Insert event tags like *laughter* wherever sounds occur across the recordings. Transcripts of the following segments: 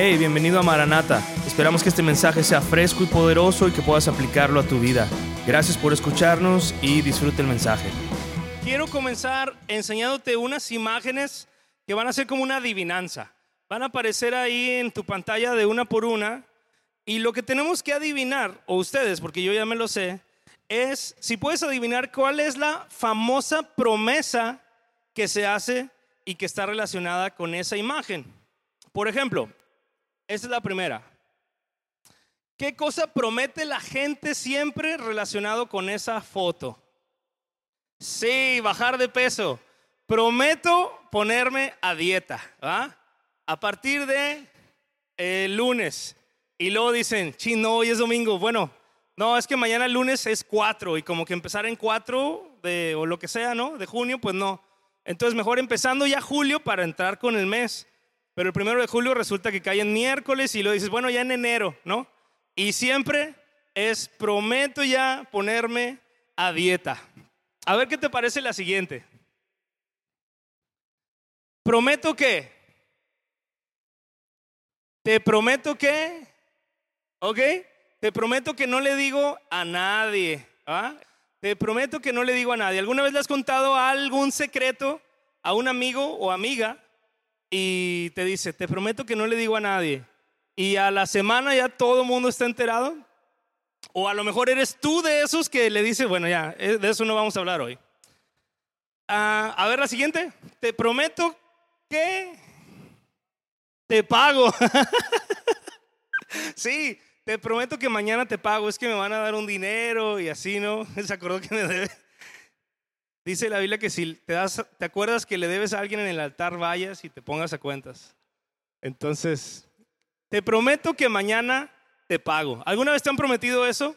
Hey, bienvenido a Maranata. Esperamos que este mensaje sea fresco y poderoso y que puedas aplicarlo a tu vida. Gracias por escucharnos y disfrute el mensaje. Quiero comenzar enseñándote unas imágenes que van a ser como una adivinanza. Van a aparecer ahí en tu pantalla de una por una. Y lo que tenemos que adivinar, o ustedes, porque yo ya me lo sé, es si puedes adivinar cuál es la famosa promesa que se hace y que está relacionada con esa imagen. Por ejemplo, esta es la primera. ¿Qué cosa promete la gente siempre relacionado con esa foto? Sí, bajar de peso. Prometo ponerme a dieta. A partir de el lunes. Y luego dicen, chino, hoy es domingo. Bueno, no, es que mañana lunes es 4 y como que empezar en 4 de, o lo que sea, ¿no? De junio, pues no. Entonces mejor empezando ya julio para entrar con el mes. Pero el primero de julio resulta que cae en miércoles y lo dices, bueno, ya en enero, ¿no? Y siempre es, prometo ya ponerme a dieta. A ver qué te parece la siguiente. Prometo que. Te prometo que. ¿Ok? Te prometo que no le digo a nadie. ¿ah? Te prometo que no le digo a nadie. ¿Alguna vez le has contado algún secreto a un amigo o amiga? Y te dice, te prometo que no le digo a nadie. Y a la semana ya todo el mundo está enterado. O a lo mejor eres tú de esos que le dice, bueno, ya, eh, de eso no vamos a hablar hoy. Ah, a ver la siguiente. Te prometo que te pago. *laughs* sí, te prometo que mañana te pago. Es que me van a dar un dinero y así, ¿no? *laughs* Se acordó que me debe. Dice la Biblia que si te, das, te acuerdas que le debes a alguien en el altar, vayas y te pongas a cuentas. Entonces, te prometo que mañana te pago. ¿Alguna vez te han prometido eso?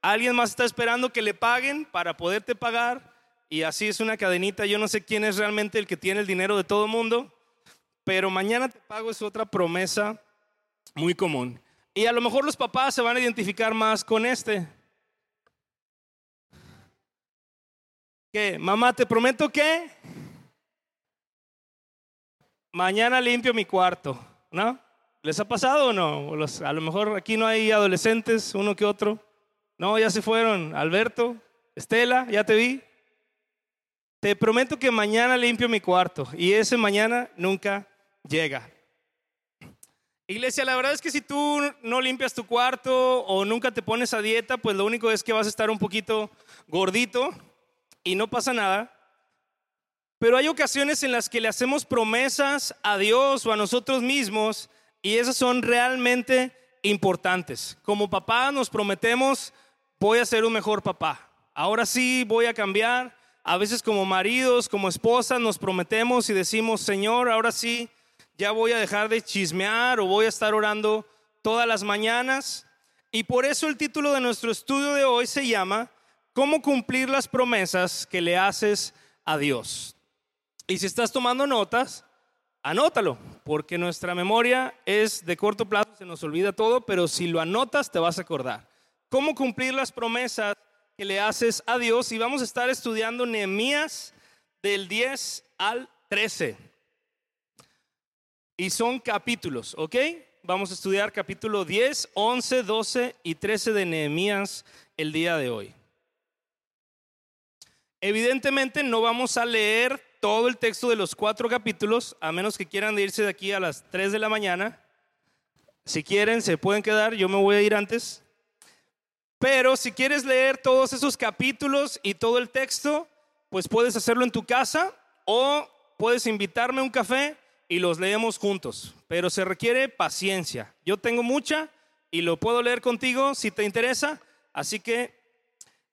¿Alguien más está esperando que le paguen para poderte pagar? Y así es una cadenita. Yo no sé quién es realmente el que tiene el dinero de todo el mundo, pero mañana te pago es otra promesa muy común. Y a lo mejor los papás se van a identificar más con este. ¿Qué? Mamá, te prometo que mañana limpio mi cuarto, ¿no? ¿Les ha pasado o no? a lo mejor aquí no hay adolescentes, uno que otro. No, ya se fueron. Alberto, Estela, ya te vi. Te prometo que mañana limpio mi cuarto y ese mañana nunca llega. Iglesia, la verdad es que si tú no limpias tu cuarto o nunca te pones a dieta, pues lo único es que vas a estar un poquito gordito y no pasa nada. Pero hay ocasiones en las que le hacemos promesas a Dios o a nosotros mismos y esas son realmente importantes. Como papá nos prometemos, voy a ser un mejor papá. Ahora sí voy a cambiar. A veces como maridos, como esposas, nos prometemos y decimos, Señor, ahora sí, ya voy a dejar de chismear o voy a estar orando todas las mañanas. Y por eso el título de nuestro estudio de hoy se llama cómo cumplir las promesas que le haces a Dios. Y si estás tomando notas, anótalo, porque nuestra memoria es de corto plazo, se nos olvida todo, pero si lo anotas te vas a acordar. ¿Cómo cumplir las promesas que le haces a Dios? Y vamos a estar estudiando Nehemías del 10 al 13. Y son capítulos, ¿ok? Vamos a estudiar capítulo 10, 11, 12 y 13 de Nehemías el día de hoy. Evidentemente no vamos a leer todo el texto de los cuatro capítulos, a menos que quieran irse de aquí a las 3 de la mañana. Si quieren, se pueden quedar, yo me voy a ir antes. Pero si quieres leer todos esos capítulos y todo el texto, pues puedes hacerlo en tu casa o puedes invitarme a un café y los leemos juntos. Pero se requiere paciencia. Yo tengo mucha y lo puedo leer contigo si te interesa. Así que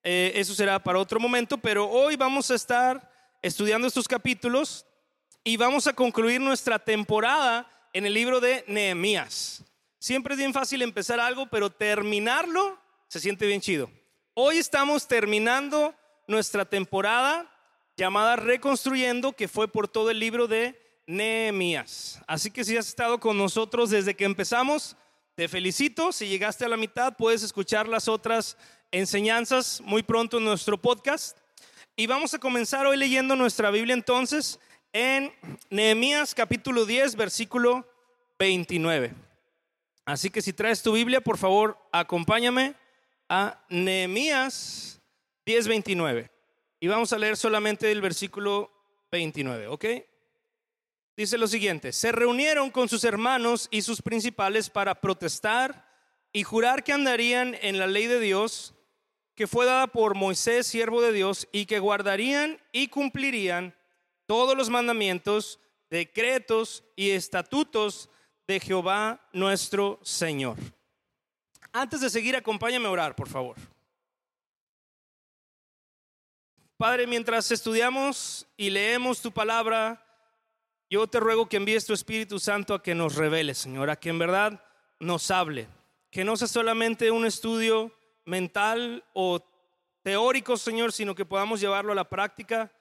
eh, eso será para otro momento, pero hoy vamos a estar estudiando estos capítulos y vamos a concluir nuestra temporada en el libro de Nehemías. Siempre es bien fácil empezar algo, pero terminarlo se siente bien chido. Hoy estamos terminando nuestra temporada llamada Reconstruyendo, que fue por todo el libro de Nehemías. Así que si has estado con nosotros desde que empezamos, te felicito. Si llegaste a la mitad, puedes escuchar las otras enseñanzas muy pronto en nuestro podcast. Y vamos a comenzar hoy leyendo nuestra Biblia entonces en Nehemías capítulo 10, versículo 29. Así que si traes tu Biblia, por favor, acompáñame a Nehemías 10:29. Y vamos a leer solamente el versículo 29, ¿ok? Dice lo siguiente, se reunieron con sus hermanos y sus principales para protestar y jurar que andarían en la ley de Dios que fue dada por Moisés, siervo de Dios, y que guardarían y cumplirían todos los mandamientos, decretos y estatutos de Jehová nuestro Señor. Antes de seguir, acompáñame a orar, por favor. Padre, mientras estudiamos y leemos tu palabra, yo te ruego que envíes tu Espíritu Santo a que nos revele, Señor, a que en verdad nos hable. Que no sea solamente un estudio mental o teórico, Señor, sino que podamos llevarlo a la práctica.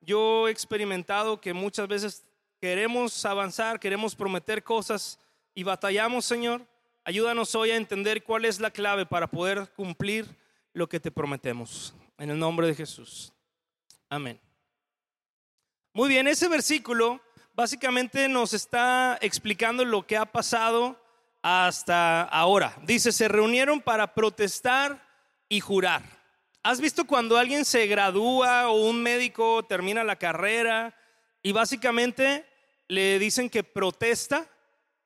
Yo he experimentado que muchas veces queremos avanzar, queremos prometer cosas y batallamos, Señor. Ayúdanos hoy a entender cuál es la clave para poder cumplir lo que te prometemos. En el nombre de Jesús. Amén. Muy bien, ese versículo básicamente nos está explicando lo que ha pasado hasta ahora. Dice, se reunieron para protestar y jurar. ¿Has visto cuando alguien se gradúa o un médico termina la carrera y básicamente le dicen que protesta?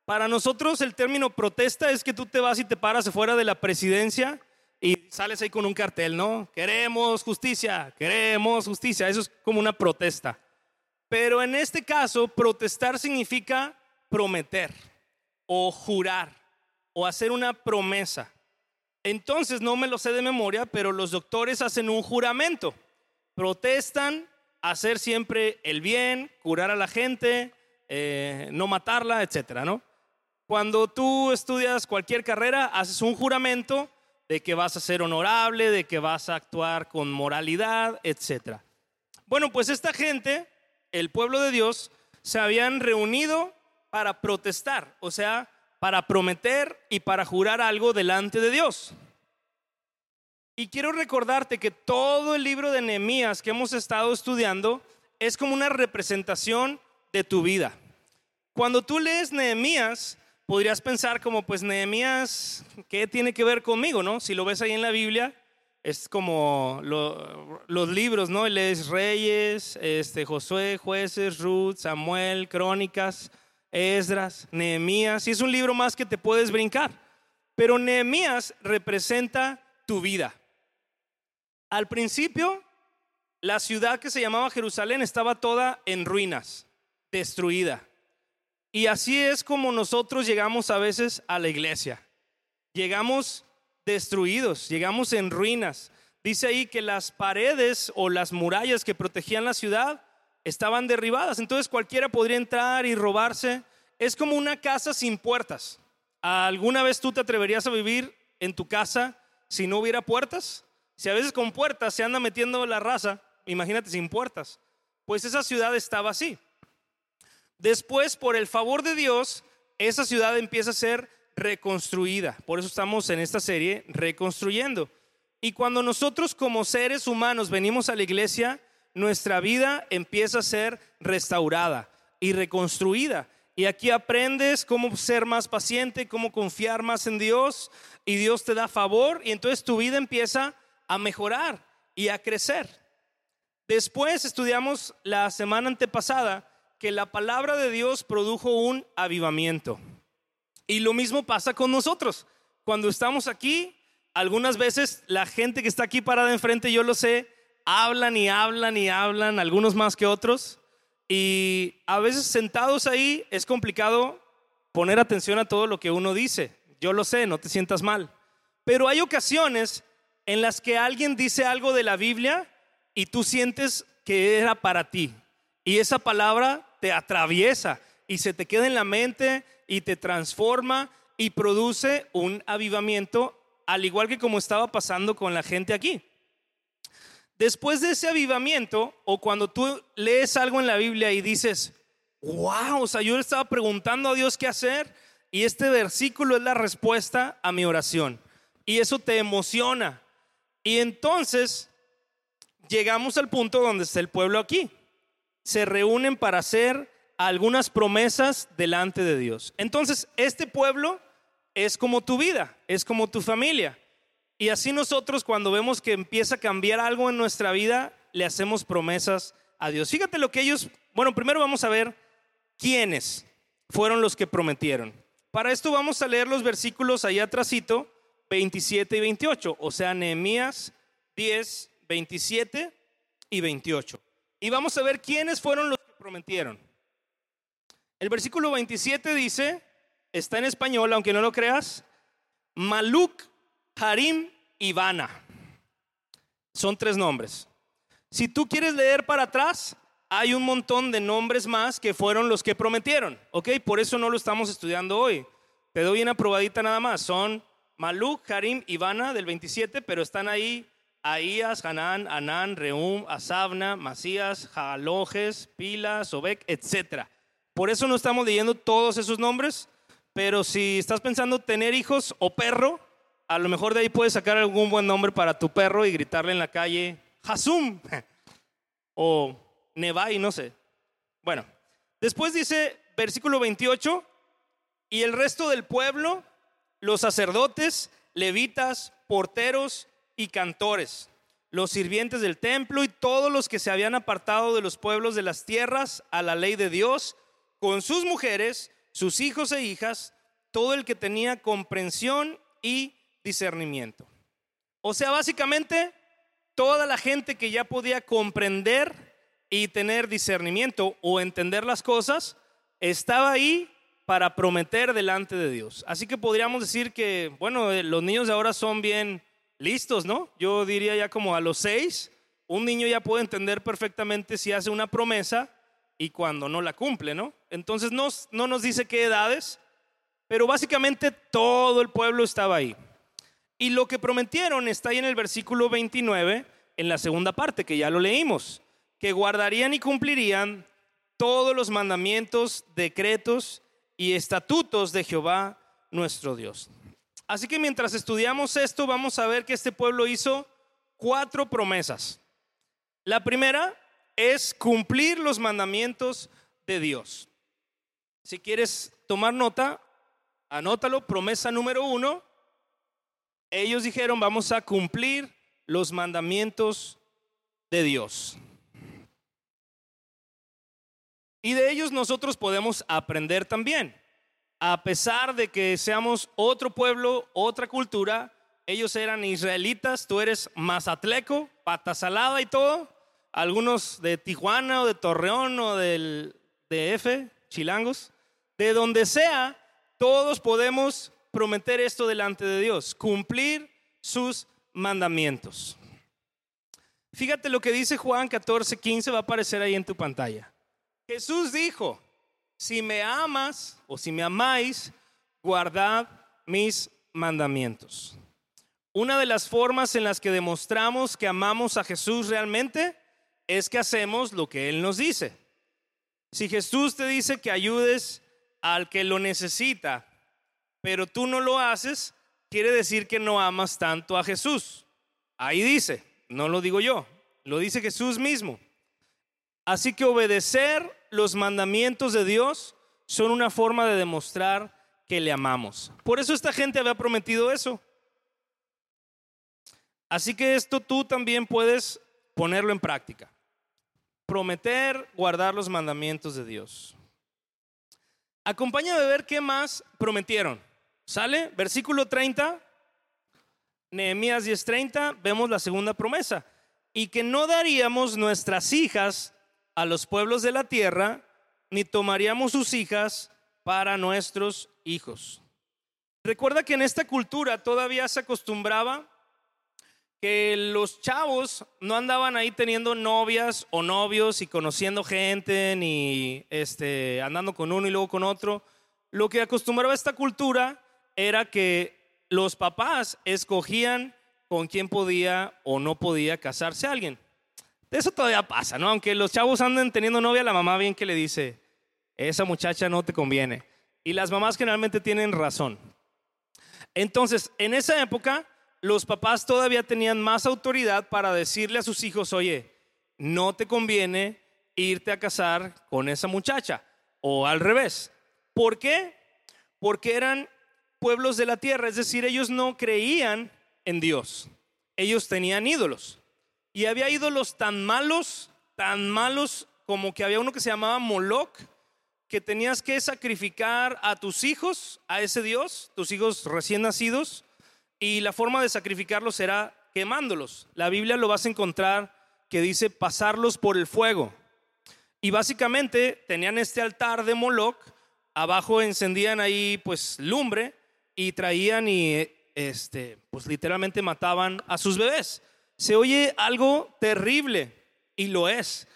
Para nosotros el término protesta es que tú te vas y te paras fuera de la presidencia y sales ahí con un cartel, ¿no? Queremos justicia, queremos justicia. Eso es como una protesta. Pero en este caso, protestar significa prometer o jurar o hacer una promesa. Entonces, no me lo sé de memoria, pero los doctores hacen un juramento. Protestan hacer siempre el bien, curar a la gente, eh, no matarla, etcétera, ¿no? Cuando tú estudias cualquier carrera, haces un juramento de que vas a ser honorable, de que vas a actuar con moralidad, etcétera. Bueno, pues esta gente el pueblo de Dios se habían reunido para protestar, o sea, para prometer y para jurar algo delante de Dios. Y quiero recordarte que todo el libro de Nehemías que hemos estado estudiando es como una representación de tu vida. Cuando tú lees Nehemías, podrías pensar como, pues Nehemías, ¿qué tiene que ver conmigo, no? Si lo ves ahí en la Biblia, es como los libros, ¿no? Lees Reyes, este, Josué, Jueces, Ruth, Samuel, Crónicas, Esdras, Nehemías, y es un libro más que te puedes brincar. Pero Nehemías representa tu vida. Al principio, la ciudad que se llamaba Jerusalén estaba toda en ruinas, destruida. Y así es como nosotros llegamos a veces a la iglesia. Llegamos destruidos, llegamos en ruinas. Dice ahí que las paredes o las murallas que protegían la ciudad estaban derribadas, entonces cualquiera podría entrar y robarse. Es como una casa sin puertas. ¿Alguna vez tú te atreverías a vivir en tu casa si no hubiera puertas? Si a veces con puertas se anda metiendo la raza, imagínate sin puertas. Pues esa ciudad estaba así. Después, por el favor de Dios, esa ciudad empieza a ser reconstruida. Por eso estamos en esta serie reconstruyendo. Y cuando nosotros como seres humanos venimos a la iglesia, nuestra vida empieza a ser restaurada y reconstruida. Y aquí aprendes cómo ser más paciente, cómo confiar más en Dios y Dios te da favor y entonces tu vida empieza a mejorar y a crecer. Después estudiamos la semana antepasada que la palabra de Dios produjo un avivamiento. Y lo mismo pasa con nosotros. Cuando estamos aquí, algunas veces la gente que está aquí parada enfrente, yo lo sé, hablan y hablan y hablan, algunos más que otros. Y a veces sentados ahí es complicado poner atención a todo lo que uno dice. Yo lo sé, no te sientas mal. Pero hay ocasiones en las que alguien dice algo de la Biblia y tú sientes que era para ti. Y esa palabra te atraviesa y se te queda en la mente y te transforma y produce un avivamiento, al igual que como estaba pasando con la gente aquí. Después de ese avivamiento, o cuando tú lees algo en la Biblia y dices, wow, o sea, yo estaba preguntando a Dios qué hacer, y este versículo es la respuesta a mi oración. Y eso te emociona. Y entonces llegamos al punto donde está el pueblo aquí. Se reúnen para hacer algunas promesas delante de Dios. Entonces, este pueblo es como tu vida, es como tu familia. Y así nosotros cuando vemos que empieza a cambiar algo en nuestra vida, le hacemos promesas a Dios. Fíjate lo que ellos, bueno, primero vamos a ver quiénes fueron los que prometieron. Para esto vamos a leer los versículos ahí atrásito, 27 y 28, o sea, Nehemías 10, 27 y 28. Y vamos a ver quiénes fueron los que prometieron. El versículo 27 dice, está en español, aunque no lo creas, Maluk, Harim y Bana. Son tres nombres. Si tú quieres leer para atrás, hay un montón de nombres más que fueron los que prometieron, ¿ok? Por eso no lo estamos estudiando hoy. Te doy una probadita nada más. Son Maluk, Harim y Bana del 27, pero están ahí Ahías, Hanán, Anán, Reum, Asabna, Masías, Jalojes, Pila, Sobek, etc. Por eso no estamos leyendo todos esos nombres, pero si estás pensando tener hijos o perro, a lo mejor de ahí puedes sacar algún buen nombre para tu perro y gritarle en la calle, Hasum, *laughs* o Nevai, no sé. Bueno, después dice versículo 28, y el resto del pueblo, los sacerdotes, levitas, porteros y cantores, los sirvientes del templo y todos los que se habían apartado de los pueblos de las tierras a la ley de Dios, con sus mujeres, sus hijos e hijas, todo el que tenía comprensión y discernimiento. O sea, básicamente, toda la gente que ya podía comprender y tener discernimiento o entender las cosas, estaba ahí para prometer delante de Dios. Así que podríamos decir que, bueno, eh, los niños ahora son bien listos, ¿no? Yo diría ya como a los seis, un niño ya puede entender perfectamente si hace una promesa y cuando no la cumple, ¿no? Entonces no, no nos dice qué edades, pero básicamente todo el pueblo estaba ahí. Y lo que prometieron está ahí en el versículo 29, en la segunda parte, que ya lo leímos, que guardarían y cumplirían todos los mandamientos, decretos y estatutos de Jehová nuestro Dios. Así que mientras estudiamos esto, vamos a ver que este pueblo hizo cuatro promesas. La primera es cumplir los mandamientos de Dios. Si quieres tomar nota, anótalo, promesa número uno. Ellos dijeron, vamos a cumplir los mandamientos de Dios. Y de ellos nosotros podemos aprender también. A pesar de que seamos otro pueblo, otra cultura, ellos eran israelitas, tú eres mazatleco, pata salada y todo. Algunos de Tijuana o de Torreón o del DF, chilangos. De donde sea, todos podemos prometer esto delante de Dios, cumplir sus mandamientos. Fíjate lo que dice Juan 14, 15, va a aparecer ahí en tu pantalla. Jesús dijo, si me amas o si me amáis, guardad mis mandamientos. Una de las formas en las que demostramos que amamos a Jesús realmente es que hacemos lo que Él nos dice. Si Jesús te dice que ayudes al que lo necesita, pero tú no lo haces, quiere decir que no amas tanto a Jesús. Ahí dice, no lo digo yo, lo dice Jesús mismo. Así que obedecer los mandamientos de Dios son una forma de demostrar que le amamos. Por eso esta gente había prometido eso. Así que esto tú también puedes ponerlo en práctica. Prometer guardar los mandamientos de Dios. Acompáñame a ver qué más prometieron. ¿Sale? Versículo 30, Nehemías 10:30, vemos la segunda promesa. Y que no daríamos nuestras hijas a los pueblos de la tierra, ni tomaríamos sus hijas para nuestros hijos. Recuerda que en esta cultura todavía se acostumbraba que los chavos no andaban ahí teniendo novias o novios y conociendo gente, ni este, andando con uno y luego con otro. Lo que acostumbraba esta cultura era que los papás escogían con quién podía o no podía casarse alguien. Eso todavía pasa, ¿no? Aunque los chavos anden teniendo novia, la mamá bien que le dice, esa muchacha no te conviene. Y las mamás generalmente tienen razón. Entonces, en esa época, los papás todavía tenían más autoridad para decirle a sus hijos, oye, no te conviene irte a casar con esa muchacha. O al revés. ¿Por qué? Porque eran pueblos de la tierra, es decir, ellos no creían en Dios, ellos tenían ídolos. Y había ídolos tan malos, tan malos como que había uno que se llamaba Moloch, que tenías que sacrificar a tus hijos a ese Dios, tus hijos recién nacidos, y la forma de sacrificarlos era quemándolos. La Biblia lo vas a encontrar que dice pasarlos por el fuego. Y básicamente tenían este altar de Moloch, abajo encendían ahí pues lumbre y traían y este pues literalmente mataban a sus bebés. Se oye algo terrible y lo es.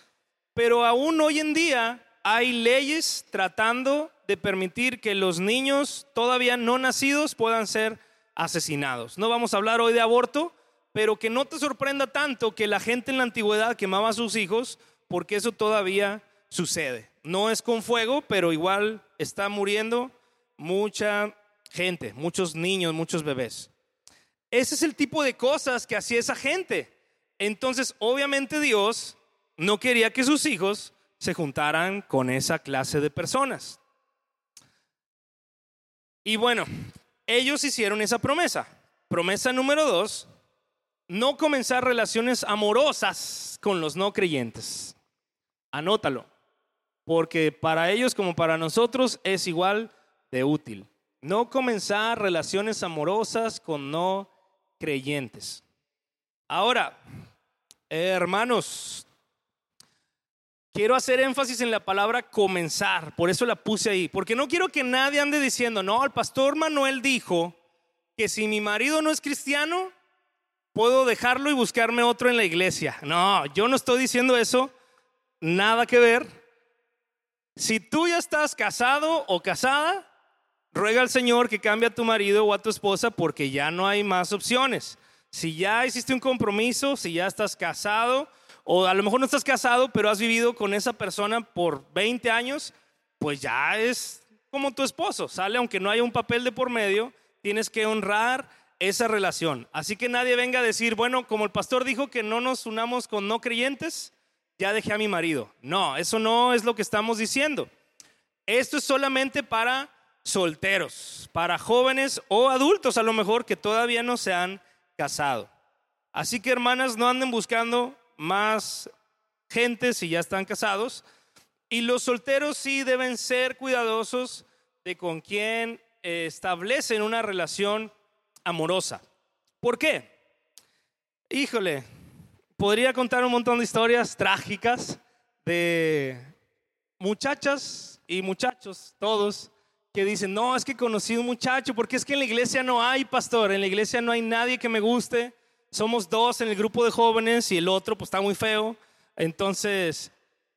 Pero aún hoy en día hay leyes tratando de permitir que los niños todavía no nacidos puedan ser asesinados. No vamos a hablar hoy de aborto, pero que no te sorprenda tanto que la gente en la antigüedad quemaba a sus hijos, porque eso todavía sucede. No es con fuego, pero igual está muriendo mucha gente, muchos niños, muchos bebés. Ese es el tipo de cosas que hacía esa gente. Entonces, obviamente Dios no quería que sus hijos se juntaran con esa clase de personas. Y bueno, ellos hicieron esa promesa. Promesa número dos, no comenzar relaciones amorosas con los no creyentes. Anótalo, porque para ellos como para nosotros es igual de útil. No comenzar relaciones amorosas con no creyentes. Ahora, hermanos, Quiero hacer énfasis en la palabra comenzar, por eso la puse ahí, porque no quiero que nadie ande diciendo, no, el pastor Manuel dijo que si mi marido no es cristiano, puedo dejarlo y buscarme otro en la iglesia. No, yo no estoy diciendo eso, nada que ver. Si tú ya estás casado o casada, ruega al Señor que cambie a tu marido o a tu esposa porque ya no hay más opciones. Si ya hiciste un compromiso, si ya estás casado, o a lo mejor no estás casado, pero has vivido con esa persona por 20 años, pues ya es como tu esposo. Sale aunque no haya un papel de por medio, tienes que honrar esa relación. Así que nadie venga a decir, bueno, como el pastor dijo que no nos unamos con no creyentes, ya dejé a mi marido. No, eso no es lo que estamos diciendo. Esto es solamente para solteros, para jóvenes o adultos a lo mejor que todavía no se han casado. Así que hermanas, no anden buscando más gente si ya están casados. Y los solteros sí deben ser cuidadosos de con quién eh, establecen una relación amorosa. ¿Por qué? Híjole, podría contar un montón de historias trágicas de muchachas y muchachos, todos, que dicen, no, es que conocí un muchacho, porque es que en la iglesia no hay pastor, en la iglesia no hay nadie que me guste, somos dos en el grupo de jóvenes y el otro pues está muy feo. Entonces,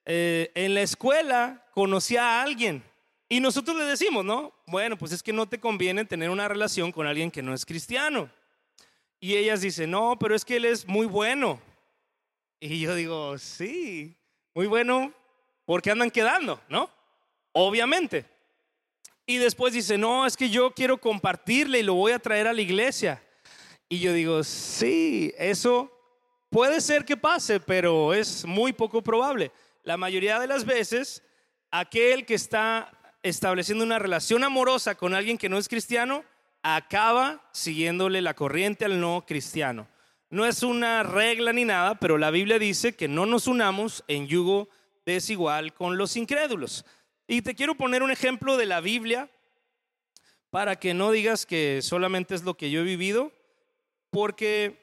eh, en la escuela conocí a alguien y nosotros le decimos, ¿no? Bueno, pues es que no te conviene tener una relación con alguien que no es cristiano. Y ellas dicen, no, pero es que él es muy bueno. Y yo digo, sí, muy bueno, porque andan quedando, ¿no? Obviamente. Y después dice, no, es que yo quiero compartirle y lo voy a traer a la iglesia. Y yo digo, sí, eso puede ser que pase, pero es muy poco probable. La mayoría de las veces, aquel que está estableciendo una relación amorosa con alguien que no es cristiano, acaba siguiéndole la corriente al no cristiano. No es una regla ni nada, pero la Biblia dice que no nos unamos en yugo desigual con los incrédulos. Y te quiero poner un ejemplo de la Biblia para que no digas que solamente es lo que yo he vivido porque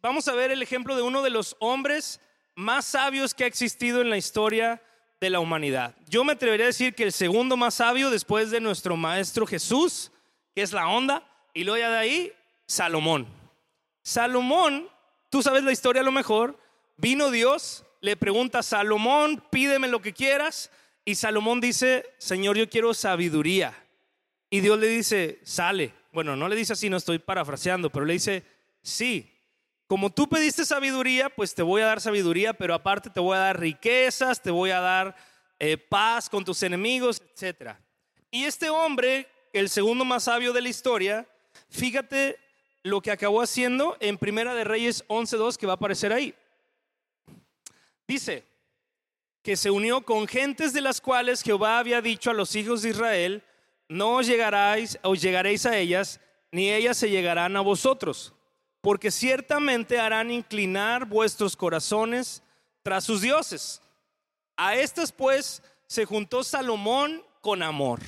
vamos a ver el ejemplo de uno de los hombres más sabios que ha existido en la historia de la humanidad. Yo me atrevería a decir que el segundo más sabio después de nuestro maestro Jesús, que es la onda, y luego ya de ahí, Salomón. Salomón, tú sabes la historia a lo mejor, vino Dios, le pregunta Salomón, pídeme lo que quieras, y Salomón dice, Señor, yo quiero sabiduría. Y Dios le dice, sale bueno, no le dice así, no estoy parafraseando, pero le dice, sí, como tú pediste sabiduría, pues te voy a dar sabiduría, pero aparte te voy a dar riquezas, te voy a dar eh, paz con tus enemigos, etc. Y este hombre, el segundo más sabio de la historia, fíjate lo que acabó haciendo en Primera de Reyes 11.2 que va a aparecer ahí. Dice que se unió con gentes de las cuales Jehová había dicho a los hijos de Israel, no os llegaréis, os llegaréis a ellas, ni ellas se llegarán a vosotros, porque ciertamente harán inclinar vuestros corazones tras sus dioses. A estas pues se juntó Salomón con amor.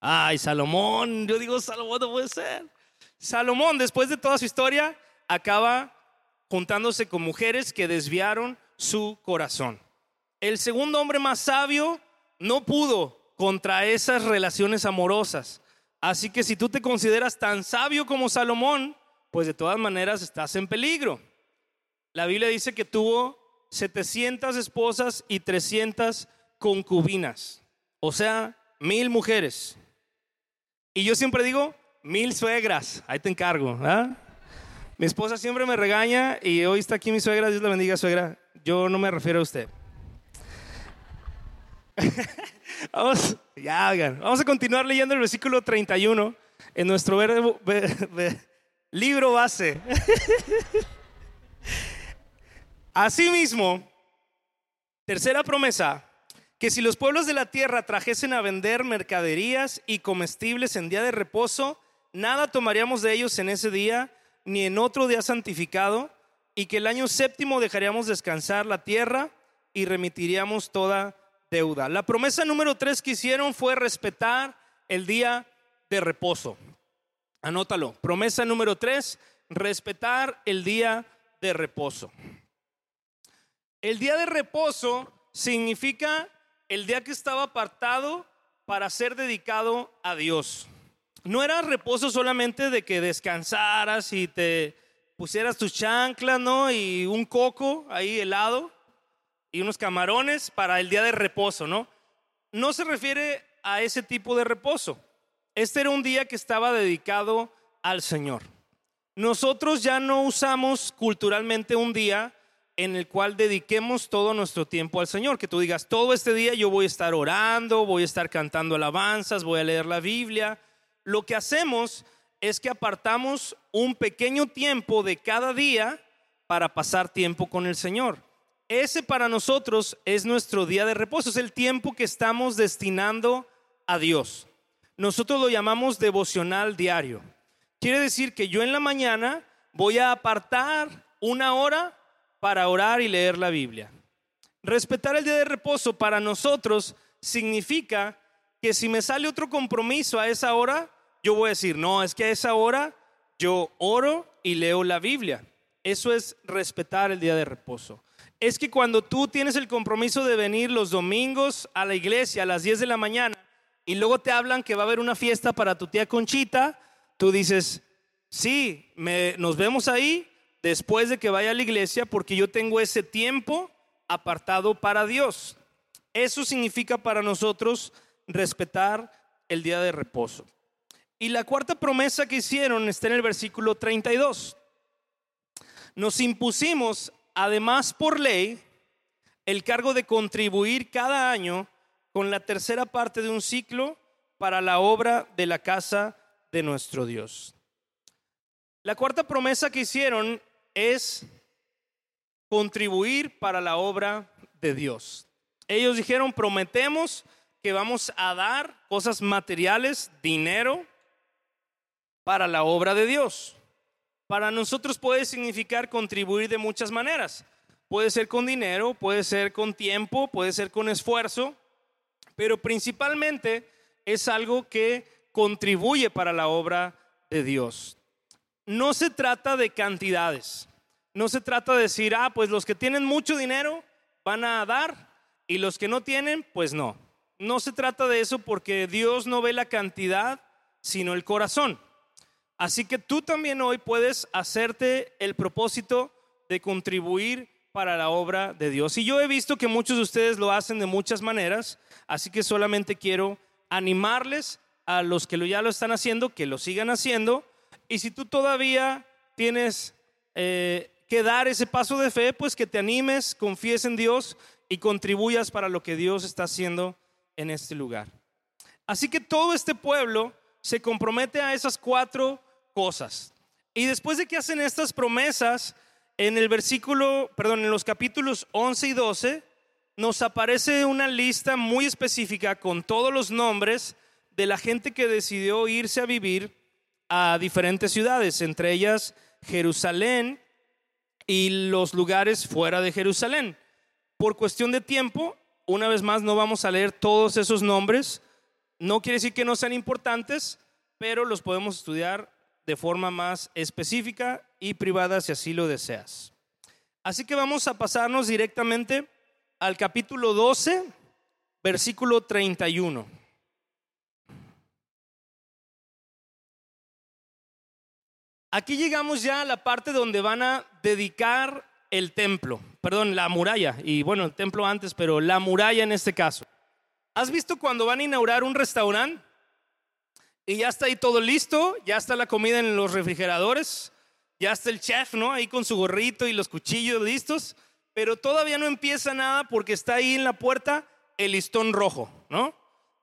Ay, Salomón, yo digo Salomón no puede ser. Salomón, después de toda su historia, acaba juntándose con mujeres que desviaron su corazón. El segundo hombre más sabio no pudo contra esas relaciones amorosas. Así que si tú te consideras tan sabio como Salomón, pues de todas maneras estás en peligro. La Biblia dice que tuvo 700 esposas y 300 concubinas, o sea, mil mujeres. Y yo siempre digo, mil suegras, ahí te encargo. Mi esposa siempre me regaña y hoy está aquí mi suegra, Dios la bendiga, suegra. Yo no me refiero a usted. *laughs* vamos, ya, vamos a continuar leyendo el versículo 31 en nuestro libro base. *laughs* Asimismo, tercera promesa, que si los pueblos de la tierra trajesen a vender mercaderías y comestibles en día de reposo, nada tomaríamos de ellos en ese día, ni en otro día santificado, y que el año séptimo dejaríamos descansar la tierra y remitiríamos toda deuda. La promesa número tres que hicieron fue respetar el día de reposo. Anótalo. Promesa número tres, respetar el día de reposo. El día de reposo significa el día que estaba apartado para ser dedicado a Dios. No era reposo solamente de que descansaras y te pusieras tus chanclas, ¿no? Y un coco ahí helado y unos camarones para el día de reposo, ¿no? No se refiere a ese tipo de reposo. Este era un día que estaba dedicado al Señor. Nosotros ya no usamos culturalmente un día en el cual dediquemos todo nuestro tiempo al Señor. Que tú digas, todo este día yo voy a estar orando, voy a estar cantando alabanzas, voy a leer la Biblia. Lo que hacemos es que apartamos un pequeño tiempo de cada día para pasar tiempo con el Señor. Ese para nosotros es nuestro día de reposo, es el tiempo que estamos destinando a Dios. Nosotros lo llamamos devocional diario. Quiere decir que yo en la mañana voy a apartar una hora para orar y leer la Biblia. Respetar el día de reposo para nosotros significa que si me sale otro compromiso a esa hora, yo voy a decir, no, es que a esa hora yo oro y leo la Biblia. Eso es respetar el día de reposo. Es que cuando tú tienes el compromiso de venir los domingos a la iglesia a las 10 de la mañana y luego te hablan que va a haber una fiesta para tu tía Conchita, tú dices, sí, nos vemos ahí, después de que vaya a la iglesia porque yo tengo ese tiempo apartado para Dios. Eso significa para nosotros respetar el día de reposo. Y la cuarta promesa que hicieron está en el versículo 32. Nos impusimos, además por ley, el cargo de contribuir cada año con la tercera parte de un ciclo para la obra de la casa de nuestro Dios. La cuarta promesa que hicieron es contribuir para la obra de Dios. Ellos dijeron, prometemos que vamos a dar cosas materiales, dinero, para la obra de Dios. Para nosotros puede significar contribuir de muchas maneras. Puede ser con dinero, puede ser con tiempo, puede ser con esfuerzo, pero principalmente es algo que contribuye para la obra de Dios no se trata de cantidades. No se trata de decir, ah, pues los que tienen mucho dinero van a dar y los que no tienen, pues no. No se trata de eso porque Dios no ve la cantidad, sino el corazón. Así que tú también hoy puedes hacerte el propósito de contribuir para la obra de Dios. Y yo he visto que muchos de ustedes lo hacen de muchas maneras, así que solamente quiero animarles a los que ya lo están haciendo, que lo sigan haciendo y si tú todavía tienes eh, que dar ese paso de fe, pues que te animes, confíes en Dios y contribuyas para lo que Dios está haciendo en este lugar. Así que todo este pueblo se compromete a esas cuatro cosas. Y después de que hacen estas promesas, en el versículo, perdón, en los capítulos 11 y 12, nos aparece una lista muy específica con todos los nombres de la gente que decidió irse a vivir a diferentes ciudades, entre ellas Jerusalén y los lugares fuera de Jerusalén. Por cuestión de tiempo, una vez más no vamos a leer todos esos nombres. No quiere decir que no sean importantes, pero los podemos estudiar de forma más específica y privada si así lo deseas. Así que vamos a pasarnos directamente al capítulo 12, versículo 31. Aquí llegamos ya a la parte donde van a dedicar el templo, perdón, la muralla, y bueno, el templo antes, pero la muralla en este caso. ¿Has visto cuando van a inaugurar un restaurante? Y ya está ahí todo listo, ya está la comida en los refrigeradores, ya está el chef, ¿no? Ahí con su gorrito y los cuchillos listos, pero todavía no empieza nada porque está ahí en la puerta el listón rojo, ¿no?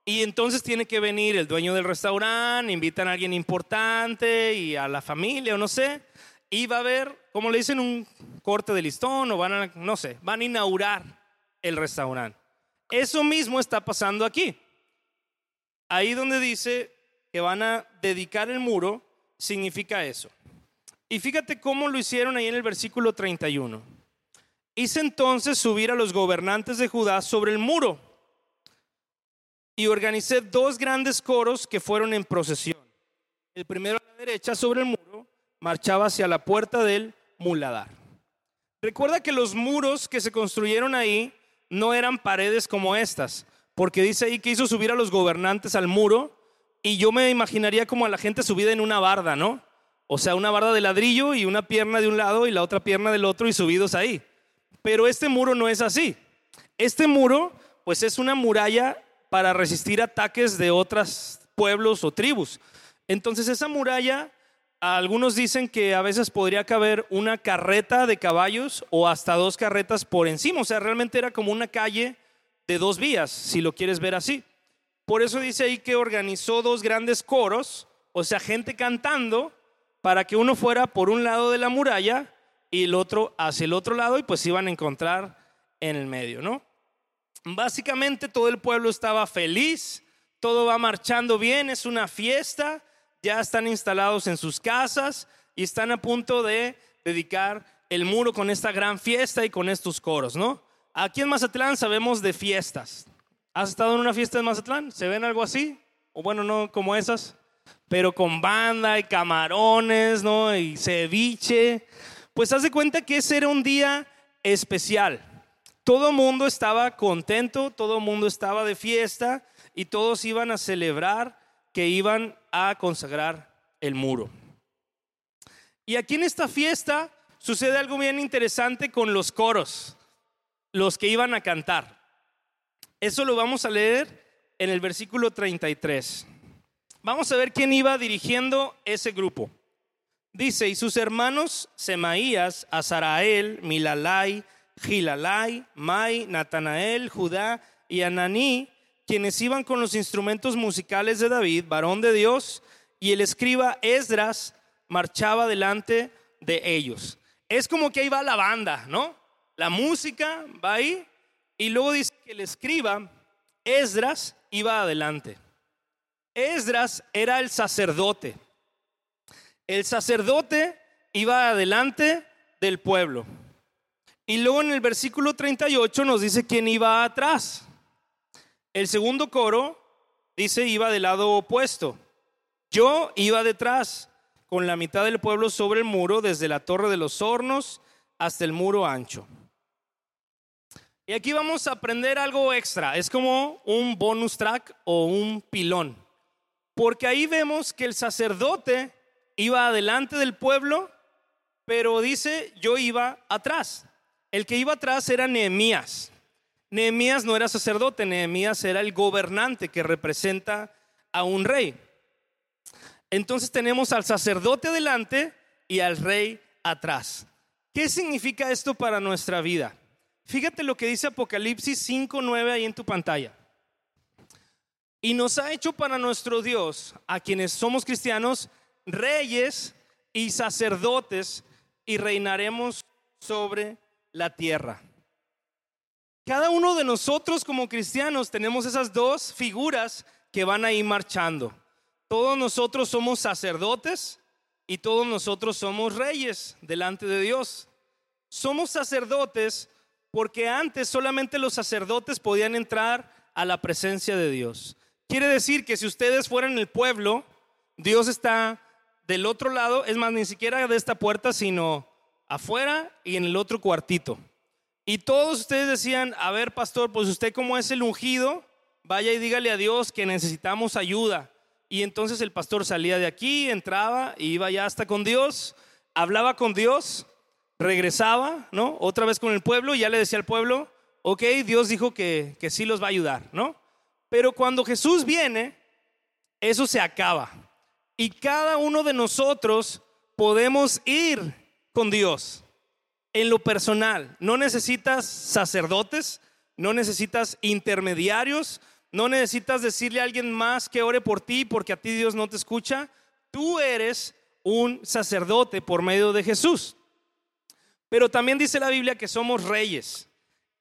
Y entonces tiene que venir el dueño del restaurante, invitan a alguien importante y a la familia o no sé, y va a haber, como le dicen, un corte de listón o van a, no sé, van a inaugurar el restaurante. Eso mismo está pasando aquí. Ahí donde dice que van a dedicar el muro, significa eso. Y fíjate cómo lo hicieron ahí en el versículo 31. Hice entonces subir a los gobernantes de Judá sobre el muro y organicé dos grandes coros que fueron en procesión. El primero a la derecha sobre el muro marchaba hacia la puerta del muladar. Recuerda que los muros que se construyeron ahí no eran paredes como estas, porque dice ahí que hizo subir a los gobernantes al muro y yo me imaginaría como a la gente subida en una barda, ¿no? O sea, una barda de ladrillo y una pierna de un lado y la otra pierna del otro y subidos ahí. Pero este muro no es así. Este muro, pues es una muralla para resistir ataques de otros pueblos o tribus. Entonces esa muralla, algunos dicen que a veces podría caber una carreta de caballos o hasta dos carretas por encima. O sea, realmente era como una calle de dos vías, si lo quieres ver así. Por eso dice ahí que organizó dos grandes coros, o sea, gente cantando para que uno fuera por un lado de la muralla y el otro hacia el otro lado y pues iban a encontrar en el medio, ¿no? Básicamente todo el pueblo estaba feliz, todo va marchando bien, es una fiesta, ya están instalados en sus casas y están a punto de dedicar el muro con esta gran fiesta y con estos coros, ¿no? Aquí en Mazatlán sabemos de fiestas. ¿Has estado en una fiesta en Mazatlán? ¿Se ven algo así? O bueno, no como esas pero con banda y camarones, ¿no? Y ceviche. Pues haz de cuenta que ese era un día especial. Todo mundo estaba contento, todo mundo estaba de fiesta y todos iban a celebrar que iban a consagrar el muro. Y aquí en esta fiesta sucede algo bien interesante con los coros, los que iban a cantar. Eso lo vamos a leer en el versículo 33. Vamos a ver quién iba dirigiendo ese grupo. Dice, y sus hermanos Semaías, Azarael, Milalai, Gilalai, Mai, Natanael, Judá y Ananí, quienes iban con los instrumentos musicales de David, varón de Dios, y el escriba Esdras marchaba delante de ellos. Es como que ahí va la banda, ¿no? La música va ahí, y luego dice que el escriba Esdras iba adelante. Esdras era el sacerdote. El sacerdote iba adelante del pueblo. Y luego en el versículo 38 nos dice quién iba atrás. El segundo coro dice iba del lado opuesto. Yo iba detrás con la mitad del pueblo sobre el muro, desde la torre de los hornos hasta el muro ancho. Y aquí vamos a aprender algo extra. Es como un bonus track o un pilón. Porque ahí vemos que el sacerdote iba adelante del pueblo, pero dice, yo iba atrás. El que iba atrás era Nehemías. Nehemías no era sacerdote, Nehemías era el gobernante que representa a un rey. Entonces tenemos al sacerdote adelante y al rey atrás. ¿Qué significa esto para nuestra vida? Fíjate lo que dice Apocalipsis 5.9 ahí en tu pantalla. Y nos ha hecho para nuestro Dios, a quienes somos cristianos, reyes y sacerdotes y reinaremos sobre la tierra. Cada uno de nosotros como cristianos tenemos esas dos figuras que van ahí marchando. Todos nosotros somos sacerdotes y todos nosotros somos reyes delante de Dios. Somos sacerdotes porque antes solamente los sacerdotes podían entrar a la presencia de Dios. Quiere decir que si ustedes fueran el pueblo, Dios está del otro lado, es más, ni siquiera de esta puerta, sino afuera y en el otro cuartito. Y todos ustedes decían, a ver, pastor, pues usted como es el ungido, vaya y dígale a Dios que necesitamos ayuda. Y entonces el pastor salía de aquí, entraba iba ya hasta con Dios, hablaba con Dios, regresaba, ¿no? Otra vez con el pueblo y ya le decía al pueblo, ok, Dios dijo que, que sí los va a ayudar, ¿no? Pero cuando Jesús viene, eso se acaba. Y cada uno de nosotros podemos ir con Dios en lo personal. No necesitas sacerdotes, no necesitas intermediarios, no necesitas decirle a alguien más que ore por ti porque a ti Dios no te escucha. Tú eres un sacerdote por medio de Jesús. Pero también dice la Biblia que somos reyes.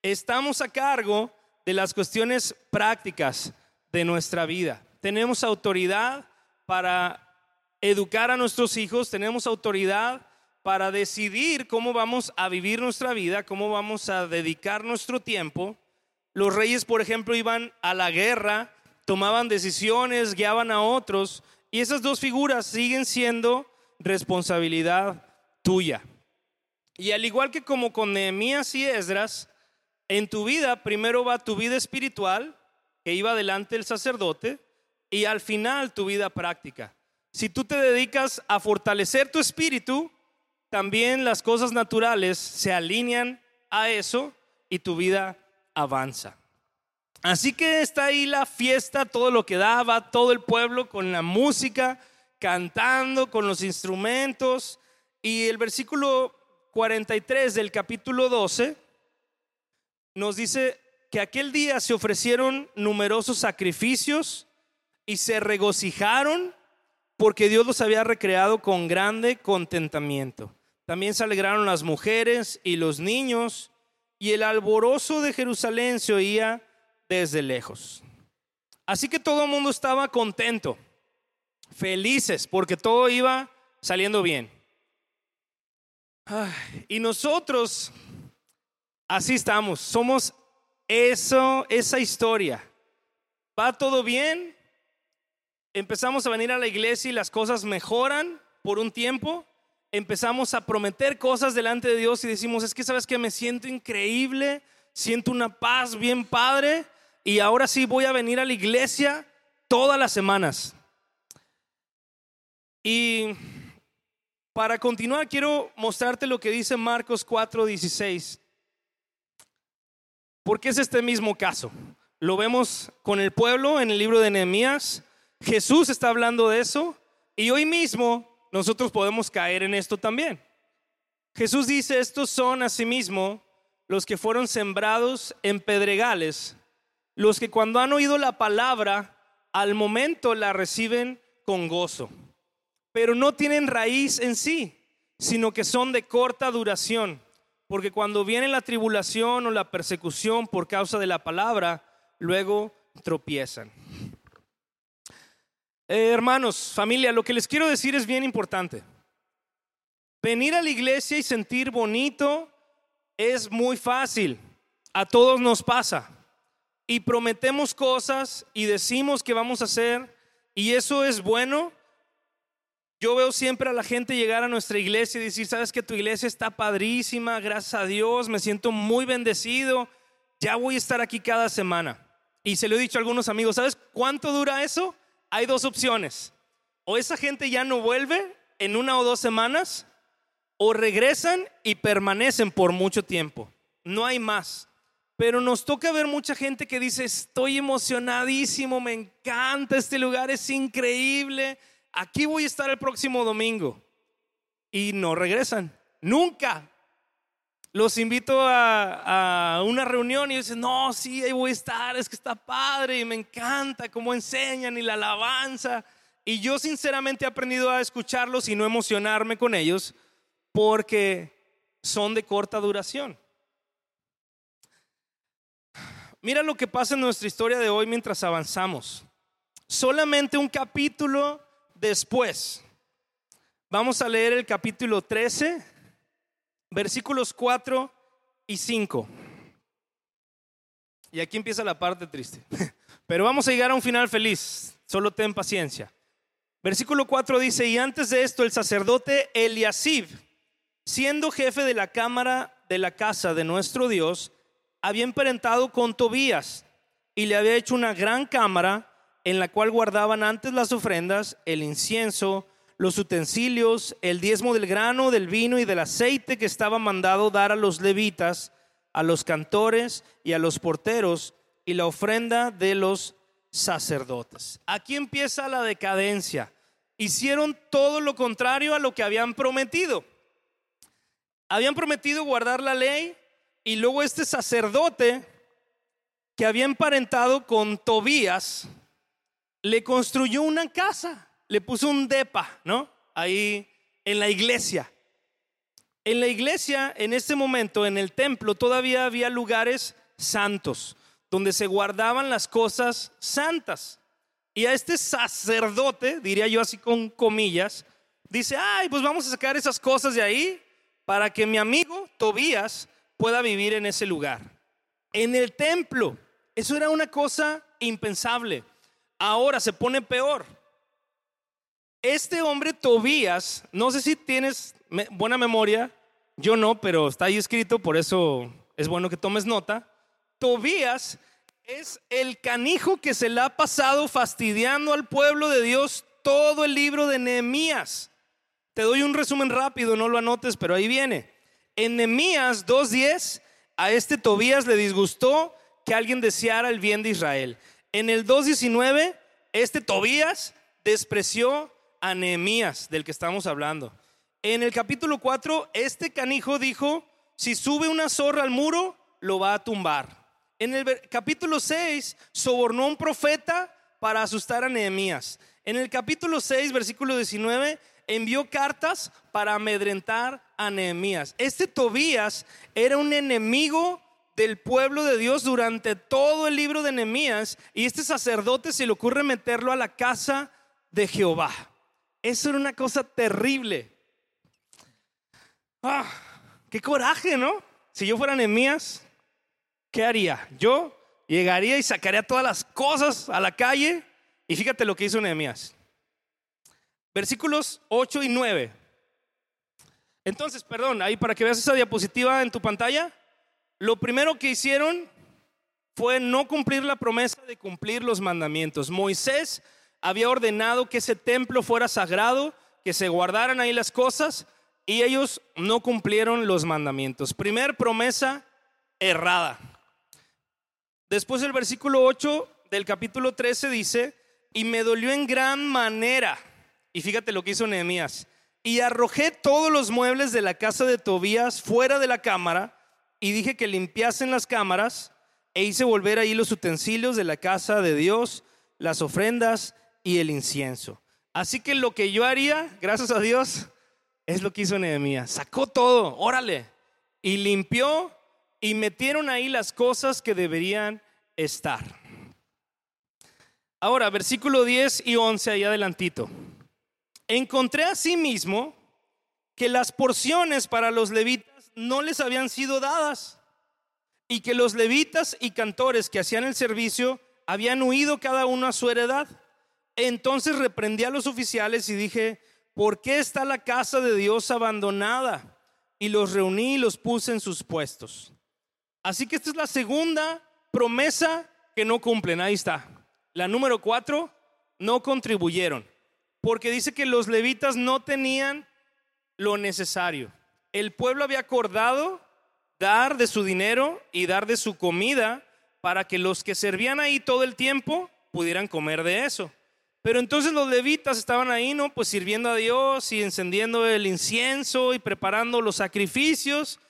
Estamos a cargo de las cuestiones prácticas de nuestra vida. Tenemos autoridad para educar a nuestros hijos, tenemos autoridad para decidir cómo vamos a vivir nuestra vida, cómo vamos a dedicar nuestro tiempo. Los reyes, por ejemplo, iban a la guerra, tomaban decisiones, guiaban a otros, y esas dos figuras siguen siendo responsabilidad tuya. Y al igual que como con Nehemías y Esdras, en tu vida primero va tu vida espiritual, que iba delante el sacerdote, y al final tu vida práctica. Si tú te dedicas a fortalecer tu espíritu, también las cosas naturales se alinean a eso y tu vida avanza. Así que está ahí la fiesta, todo lo que daba, todo el pueblo con la música, cantando, con los instrumentos. Y el versículo 43 del capítulo 12 nos dice que aquel día se ofrecieron numerosos sacrificios y se regocijaron porque Dios los había recreado con grande contentamiento. También se alegraron las mujeres y los niños, y el alborozo de Jerusalén se oía desde lejos. Así que todo el mundo estaba contento, felices, porque todo iba saliendo bien. Y nosotros, así estamos, somos eso, esa historia. Va todo bien, empezamos a venir a la iglesia y las cosas mejoran por un tiempo, empezamos a prometer cosas delante de Dios y decimos, es que sabes que me siento increíble, siento una paz bien padre y ahora sí voy a venir a la iglesia todas las semanas. Y para continuar quiero mostrarte lo que dice Marcos 4:16. Porque es este mismo caso. Lo vemos con el pueblo en el libro de Nehemías. Jesús está hablando de eso y hoy mismo nosotros podemos caer en esto también. Jesús dice, estos son asimismo los que fueron sembrados en pedregales, los que cuando han oído la palabra, al momento la reciben con gozo, pero no tienen raíz en sí, sino que son de corta duración, porque cuando viene la tribulación o la persecución por causa de la palabra, luego tropiezan. Eh, hermanos, familia, lo que les quiero decir es bien importante. Venir a la iglesia y sentir bonito es muy fácil. A todos nos pasa. Y prometemos cosas y decimos que vamos a hacer y eso es bueno. Yo veo siempre a la gente llegar a nuestra iglesia y decir, sabes que tu iglesia está padrísima, gracias a Dios, me siento muy bendecido, ya voy a estar aquí cada semana. Y se lo he dicho a algunos amigos, ¿sabes cuánto dura eso? hay dos opciones. O esa gente ya no vuelve en una o dos semanas, o regresan y permanecen por mucho tiempo. No hay más. Pero nos toca ver mucha gente que dice, estoy emocionadísimo, me encanta este lugar, es increíble, aquí voy a estar el próximo domingo. Y no regresan, nunca. Los invito a, una reunión y dicen, no, sí, ahí voy a estar, es que está padre y me encanta cómo enseñan y la alabanza. Y yo sinceramente he aprendido a escucharlos y no emocionarme con ellos porque son de corta duración. Mira lo que pasa en nuestra historia de hoy mientras avanzamos. solamente un capítulo después. Vamos a leer el capítulo 13, versículos 4 y 5. Y aquí empieza la parte triste. *laughs* Pero vamos a llegar a un final feliz. Solo ten paciencia. Versículo 4 dice, y antes de esto el sacerdote Eliasib, siendo jefe de la cámara de la casa de nuestro Dios, había emparentado con Tobías y le había hecho una gran cámara en la cual guardaban antes las ofrendas, el incienso, los utensilios, el diezmo del grano, del vino y del aceite que estaba mandado dar a los levitas, a los cantores y a los porteros, y la ofrenda de los sacerdotes. Aquí empieza la decadencia. Hicieron todo lo contrario a lo que habían prometido. Habían prometido guardar la ley y luego este sacerdote que había emparentado con Tobías, le construyó una casa, le puso un depa, ¿no? Ahí en la iglesia. En la iglesia, en este momento, en el templo, todavía había lugares santos, donde se guardaban las cosas santas. Y a este sacerdote, diría yo así con comillas, dice, ay, pues vamos a sacar esas cosas de ahí para que mi amigo Tobías pueda vivir en ese lugar. En el templo. Eso era una cosa impensable. Ahora se pone peor. Este hombre Tobías, no sé si tienes buena memoria, yo no, pero está ahí escrito, por eso es bueno que tomes nota. Tobías es el canijo que se le ha pasado fastidiando al pueblo de Dios todo el libro de Nehemías. Te doy un resumen rápido, no lo anotes, pero ahí viene. En Nehemías 2.10, a este Tobías le disgustó que alguien deseara el bien de Israel. En el 2.19, este Tobías despreció a Nehemías, del que estamos hablando. En el capítulo 4, este canijo dijo, si sube una zorra al muro, lo va a tumbar. En el capítulo 6, sobornó a un profeta para asustar a Nehemías. En el capítulo 6, versículo 19, envió cartas para amedrentar a Nehemías. Este Tobías era un enemigo del pueblo de Dios durante todo el libro de Nehemías y este sacerdote se le ocurre meterlo a la casa de Jehová. Eso era una cosa terrible. Ah, qué coraje, ¿no? Si yo fuera Nehemías, ¿qué haría? Yo llegaría y sacaría todas las cosas a la calle y fíjate lo que hizo Nehemías. Versículos 8 y 9. Entonces, perdón, ahí para que veas esa diapositiva en tu pantalla, lo primero que hicieron fue no cumplir la promesa de cumplir los mandamientos. Moisés había ordenado que ese templo fuera sagrado, que se guardaran ahí las cosas, y ellos no cumplieron los mandamientos. Primer promesa errada. Después el versículo 8 del capítulo 13 dice, y me dolió en gran manera. Y fíjate lo que hizo Nehemías. Y arrojé todos los muebles de la casa de Tobías fuera de la cámara y dije que limpiasen las cámaras e hice volver ahí los utensilios de la casa de Dios, las ofrendas y el incienso. Así que lo que yo haría, gracias a Dios, es lo que hizo Nehemías. Sacó todo, órale, y limpió y metieron ahí las cosas que deberían estar. Ahora, versículo 10 y 11, ahí adelantito. Encontré asimismo que las porciones para los levitas no les habían sido dadas y que los levitas y cantores que hacían el servicio habían huido cada uno a su heredad. Entonces reprendí a los oficiales y dije, ¿por qué está la casa de Dios abandonada? Y los reuní y los puse en sus puestos. Así que esta es la segunda promesa que no cumplen. Ahí está. La número cuatro, no contribuyeron. Porque dice que los levitas no tenían lo necesario el pueblo había acordado dar de su dinero y dar de su comida para que los que servían ahí todo el tiempo pudieran comer de eso. Pero entonces los levitas estaban ahí, ¿no? Pues sirviendo a Dios y encendiendo el incienso y preparando los sacrificios.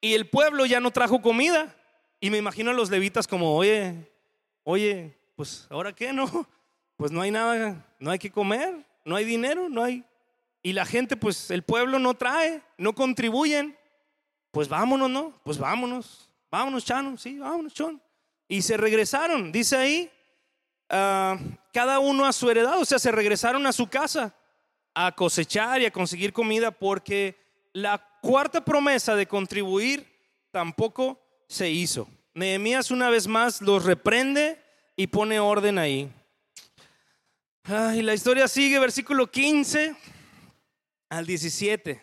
Y el pueblo ya no trajo comida. Y me imagino a los levitas como, oye, oye, pues ahora qué, ¿no? Pues no hay nada, no hay que comer, no hay dinero, no hay y la gente, pues el pueblo no trae, no contribuyen. Pues vámonos, ¿no? Pues vámonos, vámonos, Chano, sí, vámonos, Chon. Y se regresaron, dice ahí, ah, cada uno a su heredad, o sea, se regresaron a su casa a cosechar y a conseguir comida porque la cuarta promesa de contribuir tampoco se hizo. Nehemías una vez más los reprende y pone orden ahí. Y la historia sigue, versículo 15 al 17.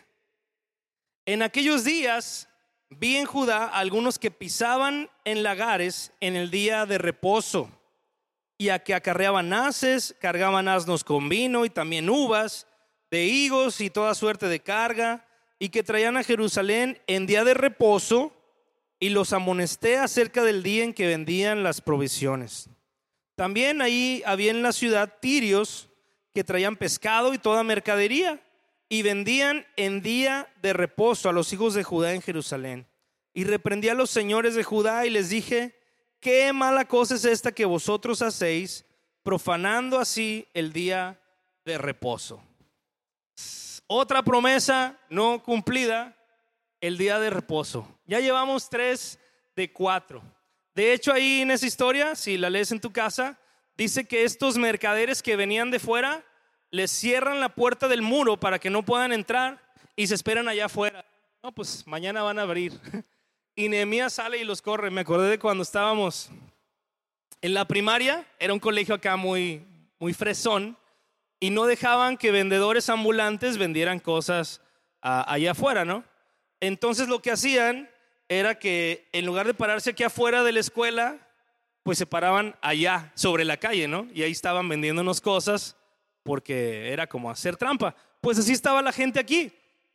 En aquellos días vi en Judá algunos que pisaban en lagares en el día de reposo y a que acarreaban haces, cargaban asnos con vino y también uvas, de higos y toda suerte de carga, y que traían a Jerusalén en día de reposo, y los amonesté acerca del día en que vendían las provisiones. También ahí había en la ciudad tirios que traían pescado y toda mercadería, y vendían en día de reposo a los hijos de Judá en Jerusalén. Y reprendí a los señores de Judá y les dije, qué mala cosa es esta que vosotros hacéis, profanando así el día de reposo. Otra promesa no cumplida, el día de reposo. Ya llevamos tres de cuatro. De hecho, ahí en esa historia, si la lees en tu casa, dice que estos mercaderes que venían de fuera les cierran la puerta del muro para que no puedan entrar y se esperan allá afuera. No, pues mañana van a abrir. *laughs* Y Nehemías sale y los corre. Me acordé de cuando estábamos en la primaria, era un colegio acá muy, muy fresón, y no dejaban que vendedores ambulantes vendieran cosas allá afuera, ¿no? Entonces lo que hacían era que en lugar de pararse aquí afuera de la escuela, pues se paraban allá sobre la calle, ¿no? Y ahí estaban vendiéndonos cosas porque era como hacer trampa. Pues así estaba la gente aquí,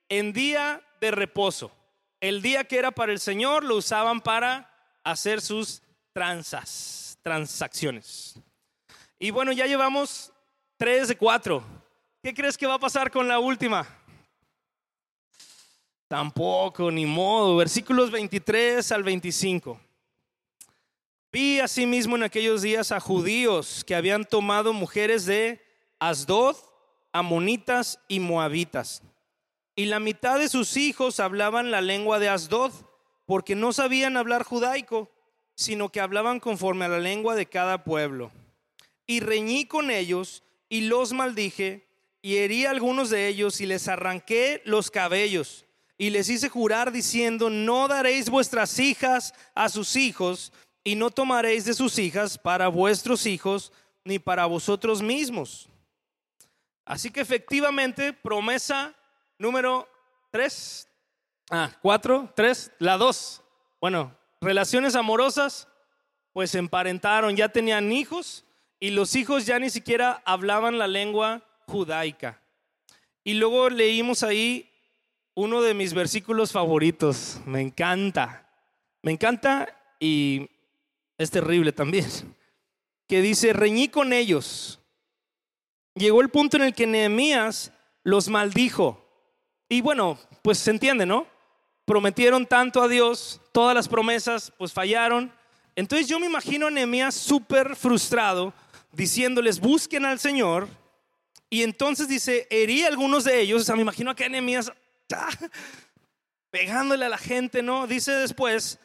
en día de reposo. El día que era para el Señor lo usaban para hacer sus transas, transacciones. Y bueno, ya llevamos tres de cuatro. ¿Qué crees que va a pasar con la última? Tampoco, ni modo. Versículos 23 al 25. Vi asimismo en aquellos días a judíos que habían tomado mujeres de Asdod, amonitas y moabitas y la mitad de sus hijos hablaban la lengua de Asdod, porque no sabían hablar judaico, sino que hablaban conforme a la lengua de cada pueblo. Y reñí con ellos y los maldije, y herí a algunos de ellos y les arranqué los cabellos, y les hice jurar diciendo, no daréis vuestras hijas a sus hijos, y no tomaréis de sus hijas para vuestros hijos, ni para vosotros mismos. Así que efectivamente, promesa número tres. Ah, cuatro, tres, la dos. Bueno, relaciones amorosas, pues emparentaron, ya tenían hijos y los hijos ya ni siquiera hablaban la lengua judaica. Y luego leímos ahí uno de mis versículos favoritos, me encanta, me encanta y es terrible también, que dice, reñí con ellos. Llegó el punto en el que Nehemías los maldijo y bueno, pues se entiende, ¿no? Prometieron tanto a Dios, todas las promesas pues fallaron. Entonces yo me imagino a Nehemías súper frustrado diciéndoles, busquen al Señor. Y entonces dice, herí a algunos de ellos. O sea, me imagino a que Nehemías *laughs* pegándole a la gente, ¿no? Dice después,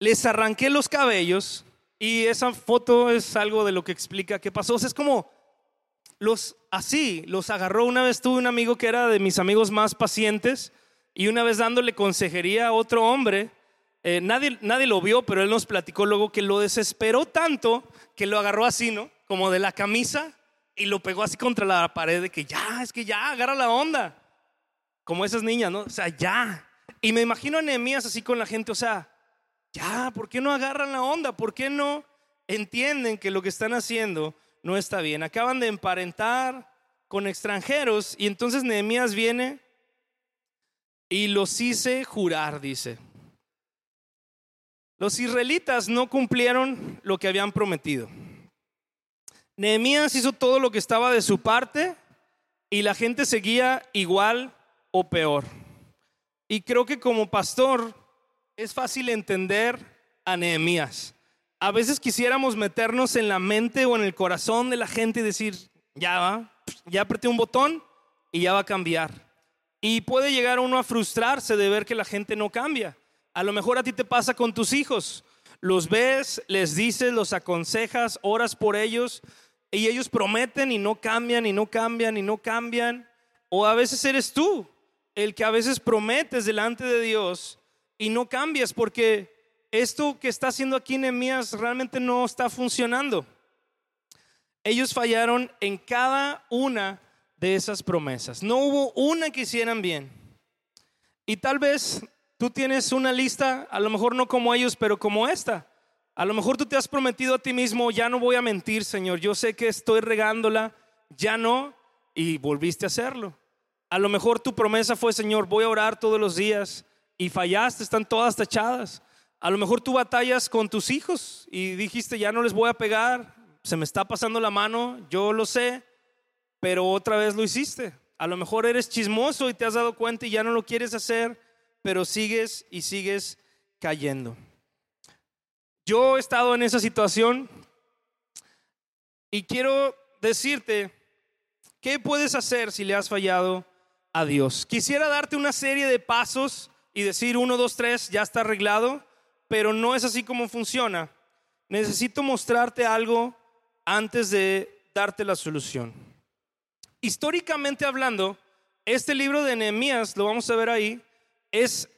les arranqué los cabellos. Y esa foto es algo de lo que explica qué pasó. O sea, es como los así, los agarró. Una vez tuve un amigo que era de mis amigos más pacientes y una vez dándole consejería a otro hombre, eh, nadie, nadie lo vio, pero él nos platicó luego que lo desesperó tanto que lo agarró así, ¿no? Como de la camisa y lo pegó así contra la pared de que ya, es que ya, agarra la onda. Como esas niñas, ¿no? O sea, ya. Y me imagino a Nehemías así con la gente, o sea, ya, ¿por qué no agarran la onda? ¿Por qué no entienden que lo que están haciendo no está bien. Acaban de emparentar con extranjeros y entonces Nehemías viene y los hice jurar, dice. Los israelitas no cumplieron lo que habían prometido. Nehemías hizo todo lo que estaba de su parte y la gente seguía igual o peor. Y creo que como pastor es fácil entender a Nehemías a veces quisiéramos meternos en la mente o en el corazón de la gente y decir, ya va, ya apreté un botón y ya va a cambiar. Y puede llegar uno a frustrarse de ver que la gente no cambia. A lo mejor a ti te pasa con tus hijos. Los ves, les dices, los aconsejas, oras por ellos y ellos prometen y no cambian y no cambian y no cambian. O a veces eres tú el que a veces prometes delante de Dios y no cambias porque esto que está haciendo aquí Nehemías realmente no está funcionando. Ellos fallaron en cada una de esas promesas. No hubo una que hicieran bien. Y tal vez tú tienes una lista, a lo mejor no como ellos, pero como esta. A lo mejor tú te has prometido a ti mismo, ya no voy a mentir, Señor. Yo sé que estoy regándola, ya no, y volviste a hacerlo. A lo mejor tu promesa fue, Señor, voy a orar todos los días, y fallaste, están todas tachadas. A lo mejor tú batallas con tus hijos y dijiste, ya no les voy a pegar, se me está pasando la mano, yo lo sé, pero otra vez lo hiciste. A lo mejor eres chismoso y te has dado cuenta y ya no lo quieres hacer, pero sigues y sigues cayendo. Yo he estado en esa situación y quiero decirte, ¿qué puedes hacer si le has fallado a Dios? Quisiera darte una serie de pasos y decir uno, dos, tres, ya está arreglado pero no es así como funciona. Necesito mostrarte algo antes de darte la solución. Históricamente hablando, este libro de Nehemías, lo vamos a ver ahí, es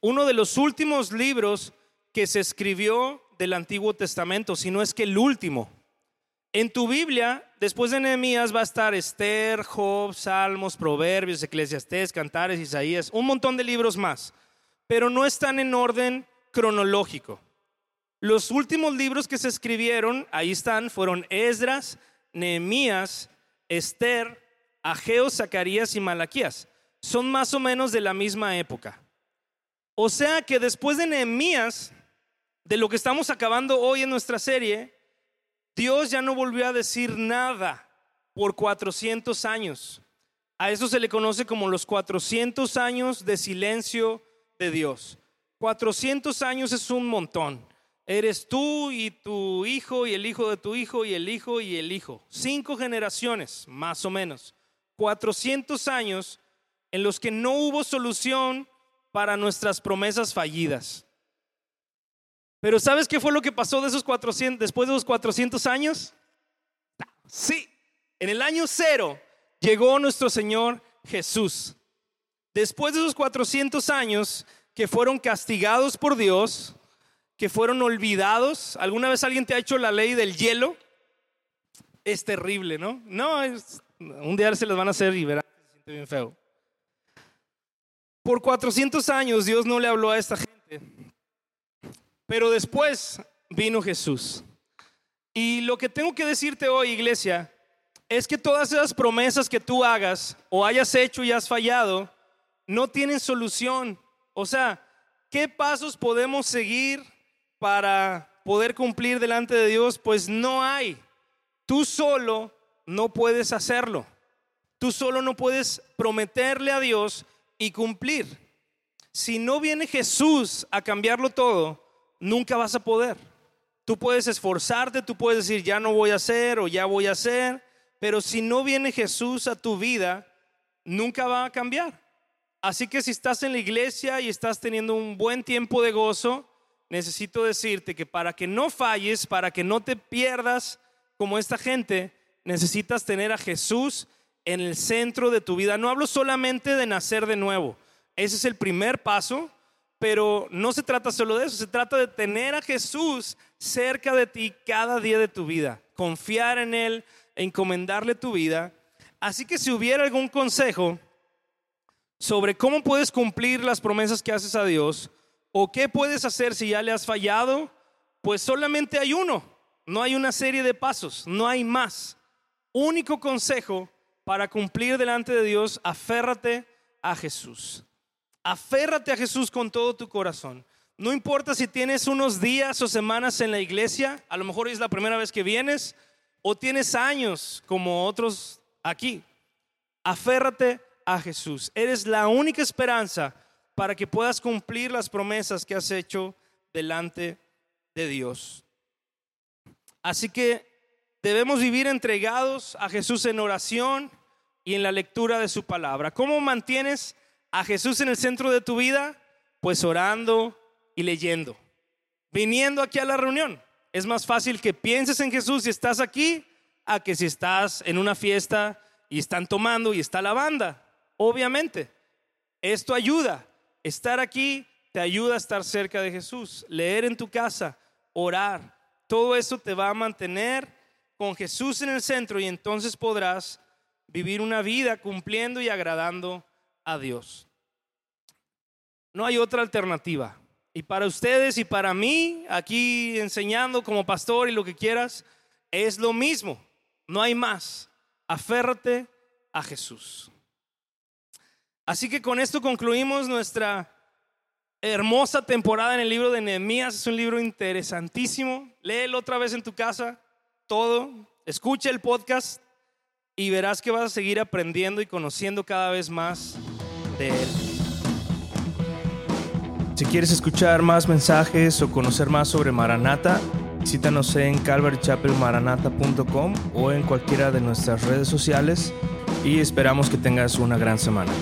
uno de los últimos libros que se escribió del Antiguo Testamento, si no es que el último. En tu Biblia, después de Nehemías va a estar Esther, Job, Salmos, Proverbios, Eclesiastés, Cantares, Isaías, un montón de libros más, pero no están en orden cronológico. Los últimos libros que se escribieron, ahí están, fueron Esdras, Nehemías, Esther, Ageo, Zacarías y Malaquías. Son más o menos de la misma época. O sea que después de Nehemías, de lo que estamos acabando hoy en nuestra serie, Dios ya no volvió a decir nada por 400 años. A eso se le conoce como los 400 años de silencio de Dios. 400 años es un montón. Eres tú y tu hijo y el hijo de tu hijo y el hijo y el hijo. Cinco generaciones, más o menos. 400 años en los que no hubo solución para nuestras promesas fallidas. Pero ¿sabes qué fue lo que pasó de esos 400, después de esos 400 años? Sí, en el año cero llegó nuestro Señor Jesús. Después de esos 400 años, que fueron castigados por Dios, que fueron olvidados. ¿Alguna vez alguien te ha hecho la ley del hielo? Es terrible, ¿no? No, es, un día se les van a hacer y verán, se siente bien feo. Por 400 años Dios no le habló a esta gente, pero después vino Jesús. Y lo que tengo que decirte hoy, iglesia, es que todas esas promesas que tú hagas o hayas hecho y has fallado, no tienen solución o sea, ¿qué pasos podemos seguir para poder cumplir delante de Dios? Pues no hay. Tú solo no puedes hacerlo. Tú solo no puedes prometerle a Dios y cumplir. Si no viene Jesús a cambiarlo todo, nunca vas a poder. Tú puedes esforzarte, tú puedes decir, ya no voy a hacer o ya voy a hacer, pero si no viene Jesús a tu vida, nunca va a cambiar. Así que si estás en la iglesia y estás teniendo un buen tiempo de gozo, necesito decirte que para que no falles, para que no te pierdas como esta gente, necesitas tener a Jesús en el centro de tu vida. No hablo solamente de nacer de nuevo. Ese es el primer paso, pero no se trata solo de eso, se trata de tener a Jesús cerca de ti cada día de tu vida, confiar en Él, encomendarle tu vida. Así que si hubiera algún consejo, sobre cómo puedes cumplir las promesas que haces a Dios o qué puedes hacer si ya le has fallado, pues solamente hay uno, no hay una serie de pasos, no hay más. Único consejo para cumplir delante de Dios, aférrate a Jesús. Aférrate a Jesús con todo tu corazón. No importa si tienes unos días o semanas en la iglesia, a lo mejor es la primera vez que vienes, o tienes años como otros aquí. Aférrate a Jesús. Eres la única esperanza para que puedas cumplir las promesas que has hecho delante de Dios. Así que debemos vivir entregados a Jesús en oración y en la lectura de su palabra. ¿Cómo mantienes a Jesús en el centro de tu vida? Pues orando y leyendo. Viniendo aquí a la reunión. Es más fácil que pienses en Jesús y estás aquí a que si estás en una fiesta y están tomando y está la banda, obviamente. Esto ayuda. Estar aquí te ayuda a estar cerca de Jesús. Leer en tu casa, orar, todo eso te va a mantener con Jesús en el centro y entonces podrás vivir una vida cumpliendo y agradando a Dios. No hay otra alternativa. Y para ustedes y para mí, aquí enseñando como pastor y lo que quieras, es lo mismo. No hay más. Aférrate a Jesús. Así que con esto concluimos nuestra hermosa temporada en el libro de Nehemías. Es un libro interesantísimo. Léelo otra vez en tu casa, todo. Escucha el podcast y verás que vas a seguir aprendiendo y conociendo cada vez más de él. Si quieres escuchar más mensajes o conocer más sobre Maranata, visítanos en calvarychapelmaranata.com o en cualquiera de nuestras redes sociales y esperamos que tengas una gran semana.